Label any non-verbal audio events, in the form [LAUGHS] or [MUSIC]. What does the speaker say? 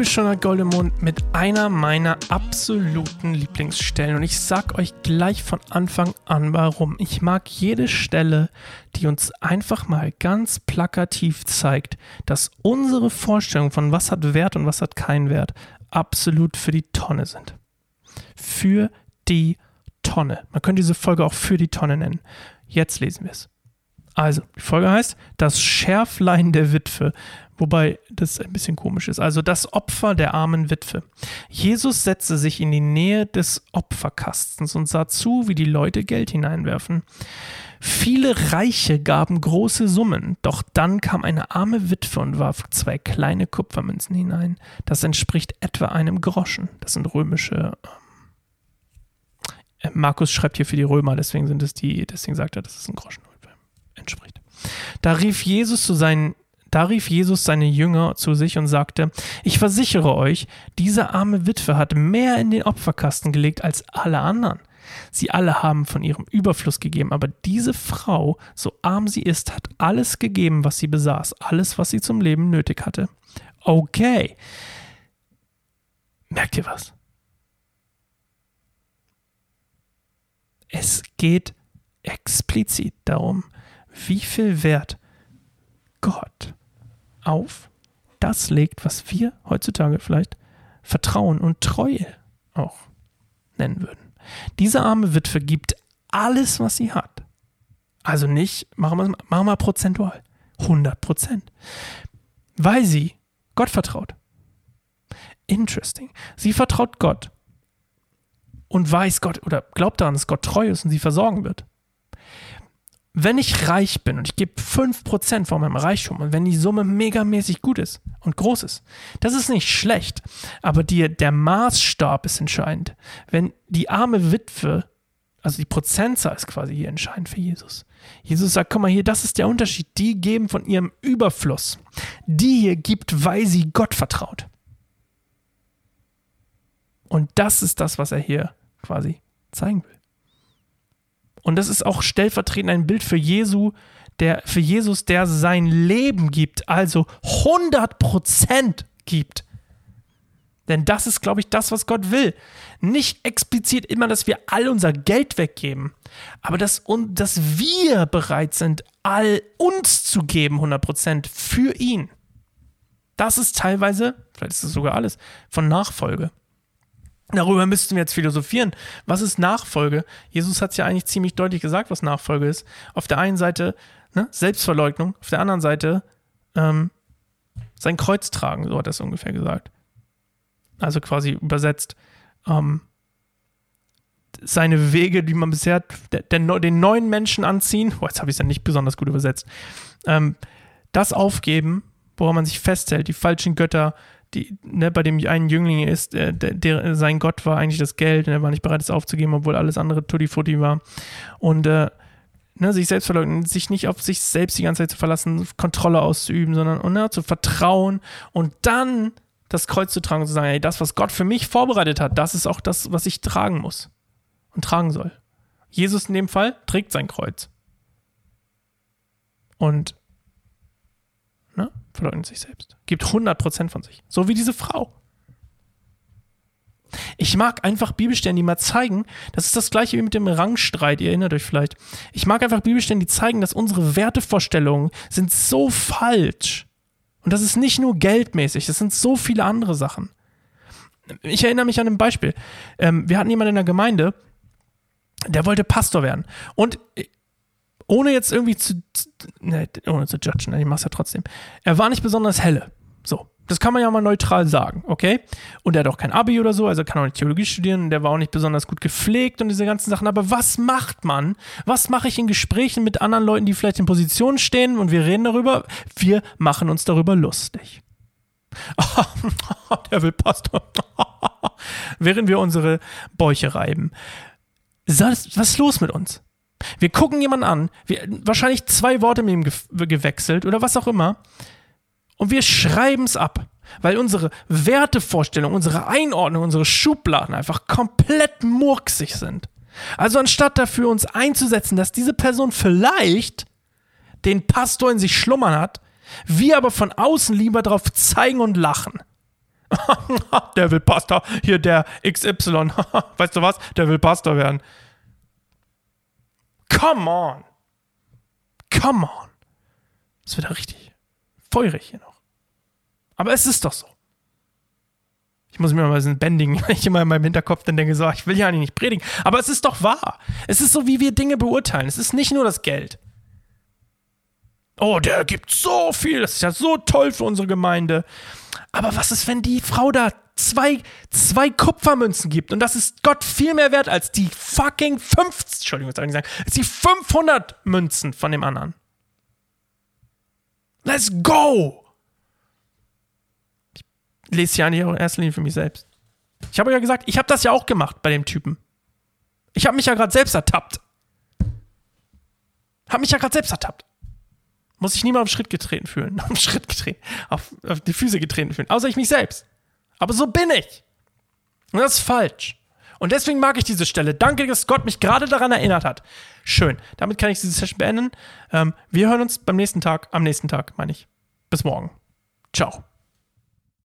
Bibelstunde Goldemond mit einer meiner absoluten Lieblingsstellen. Und ich sag euch gleich von Anfang an warum. Ich mag jede Stelle, die uns einfach mal ganz plakativ zeigt, dass unsere Vorstellung von was hat Wert und was hat keinen Wert absolut für die Tonne sind. Für die Tonne. Man könnte diese Folge auch für die Tonne nennen. Jetzt lesen wir es. Also, die Folge heißt Das Schärflein der Witwe, wobei das ein bisschen komisch ist. Also das Opfer der armen Witwe. Jesus setzte sich in die Nähe des Opferkastens und sah zu, wie die Leute Geld hineinwerfen. Viele Reiche gaben große Summen, doch dann kam eine arme Witwe und warf zwei kleine Kupfermünzen hinein. Das entspricht etwa einem Groschen. Das sind römische. Äh, Markus schreibt hier für die Römer, deswegen sind es die, deswegen sagt er, dass es ein Groschen entspricht. Da rief Jesus zu seinen da rief Jesus seine Jünger zu sich und sagte, ich versichere euch, diese arme Witwe hat mehr in den Opferkasten gelegt als alle anderen. Sie alle haben von ihrem Überfluss gegeben, aber diese Frau, so arm sie ist, hat alles gegeben, was sie besaß, alles, was sie zum Leben nötig hatte. Okay. Merkt ihr was? Es geht explizit darum, wie viel Wert Gott auf das legt, was wir heutzutage vielleicht Vertrauen und Treue auch nennen würden. Diese arme Witwe gibt alles, was sie hat. Also nicht, machen wir, machen wir prozentual, 100 Prozent. Weil sie Gott vertraut. Interesting. Sie vertraut Gott und weiß Gott oder glaubt daran, dass Gott treu ist und sie versorgen wird wenn ich reich bin und ich gebe 5% von meinem Reichtum und wenn die Summe megamäßig gut ist und groß ist, das ist nicht schlecht, aber die, der Maßstab ist entscheidend. Wenn die arme Witwe, also die Prozentzahl ist quasi hier entscheidend für Jesus. Jesus sagt, guck mal hier, das ist der Unterschied. Die geben von ihrem Überfluss. Die hier gibt, weil sie Gott vertraut. Und das ist das, was er hier quasi zeigen will. Und das ist auch stellvertretend ein Bild für Jesu, der, für Jesus, der sein Leben gibt, also 100% gibt. Denn das ist, glaube ich, das, was Gott will. Nicht explizit immer, dass wir all unser Geld weggeben, aber dass, dass wir bereit sind, all uns zu geben, 100% für ihn. Das ist teilweise, vielleicht ist es sogar alles, von Nachfolge. Darüber müssten wir jetzt philosophieren. Was ist Nachfolge? Jesus hat es ja eigentlich ziemlich deutlich gesagt, was Nachfolge ist. Auf der einen Seite ne, Selbstverleugnung, auf der anderen Seite ähm, sein Kreuz tragen, so hat er es ungefähr gesagt. Also quasi übersetzt ähm, seine Wege, die man bisher der, den neuen Menschen anziehen, oh, jetzt habe ich es ja nicht besonders gut übersetzt, ähm, das aufgeben, woran man sich festhält, die falschen Götter, die, ne, bei dem einen Jüngling ist, der, der, sein Gott war eigentlich das Geld und er war nicht bereit, es aufzugeben, obwohl alles andere Tutti Futti war. Und äh, ne, sich selbst verleugnen, sich nicht auf sich selbst die ganze Zeit zu verlassen, Kontrolle auszuüben, sondern und, ne, zu vertrauen und dann das Kreuz zu tragen und zu sagen, ey, das, was Gott für mich vorbereitet hat, das ist auch das, was ich tragen muss und tragen soll. Jesus in dem Fall trägt sein Kreuz. Und ne, verleugnet sich selbst. Gibt 100% von sich. So wie diese Frau. Ich mag einfach Bibelstellen, die mal zeigen, das ist das gleiche wie mit dem Rangstreit, ihr erinnert euch vielleicht. Ich mag einfach Bibelstellen, die zeigen, dass unsere Wertevorstellungen sind so falsch. Und das ist nicht nur geldmäßig, das sind so viele andere Sachen. Ich erinnere mich an ein Beispiel. Ähm, wir hatten jemanden in der Gemeinde, der wollte Pastor werden. Und ohne jetzt irgendwie zu, ne, ohne zu judgen, ne, ich mach's ja trotzdem. Er war nicht besonders helle. So. Das kann man ja mal neutral sagen, okay? Und er hat auch kein Abi oder so, also kann auch nicht Theologie studieren, der war auch nicht besonders gut gepflegt und diese ganzen Sachen. Aber was macht man? Was mache ich in Gesprächen mit anderen Leuten, die vielleicht in Positionen stehen und wir reden darüber? Wir machen uns darüber lustig. [LAUGHS] der will Pastor. [LAUGHS] Während wir unsere Bäuche reiben. Was ist los mit uns? Wir gucken jemanden an, wir, wahrscheinlich zwei Worte mit ihm ge gewechselt oder was auch immer, und wir schreiben es ab, weil unsere Wertevorstellung, unsere Einordnung, unsere Schubladen einfach komplett murksig sind. Also anstatt dafür uns einzusetzen, dass diese Person vielleicht den Pastor in sich schlummern hat, wir aber von außen lieber darauf zeigen und lachen. [LAUGHS] der will Pastor. Hier der XY. [LAUGHS] weißt du was? Der will Pastor werden. Come on. Come on. Das wird ja richtig feurig hier noch. Aber es ist doch so. Ich muss mir mal so bändigen, [LAUGHS] wenn ich immer in meinem Hinterkopf dann denke, so, ich will ja eigentlich nicht predigen. Aber es ist doch wahr. Es ist so, wie wir Dinge beurteilen. Es ist nicht nur das Geld. Oh, der gibt so viel. Das ist ja so toll für unsere Gemeinde. Aber was ist, wenn die Frau da zwei, zwei Kupfermünzen gibt? Und das ist Gott viel mehr wert als die fucking 50, Entschuldigung, ich sagen, als die 500 Münzen von dem anderen. Let's go! Ich lese ja nicht in erster Linie für mich selbst. Ich habe ja gesagt, ich habe das ja auch gemacht bei dem Typen. Ich habe mich ja gerade selbst ertappt. Habe mich ja gerade selbst ertappt. Muss ich niemand auf den Schritt getreten fühlen. [LAUGHS] Auf den Schritt getreten. Auf, auf die Füße getreten fühlen. Außer ich mich selbst. Aber so bin ich. Und das ist falsch. Und deswegen mag ich diese Stelle. Danke, dass Gott mich gerade daran erinnert hat. Schön. Damit kann ich diese Session beenden. Ähm, wir hören uns beim nächsten Tag, am nächsten Tag, meine ich. Bis morgen. Ciao.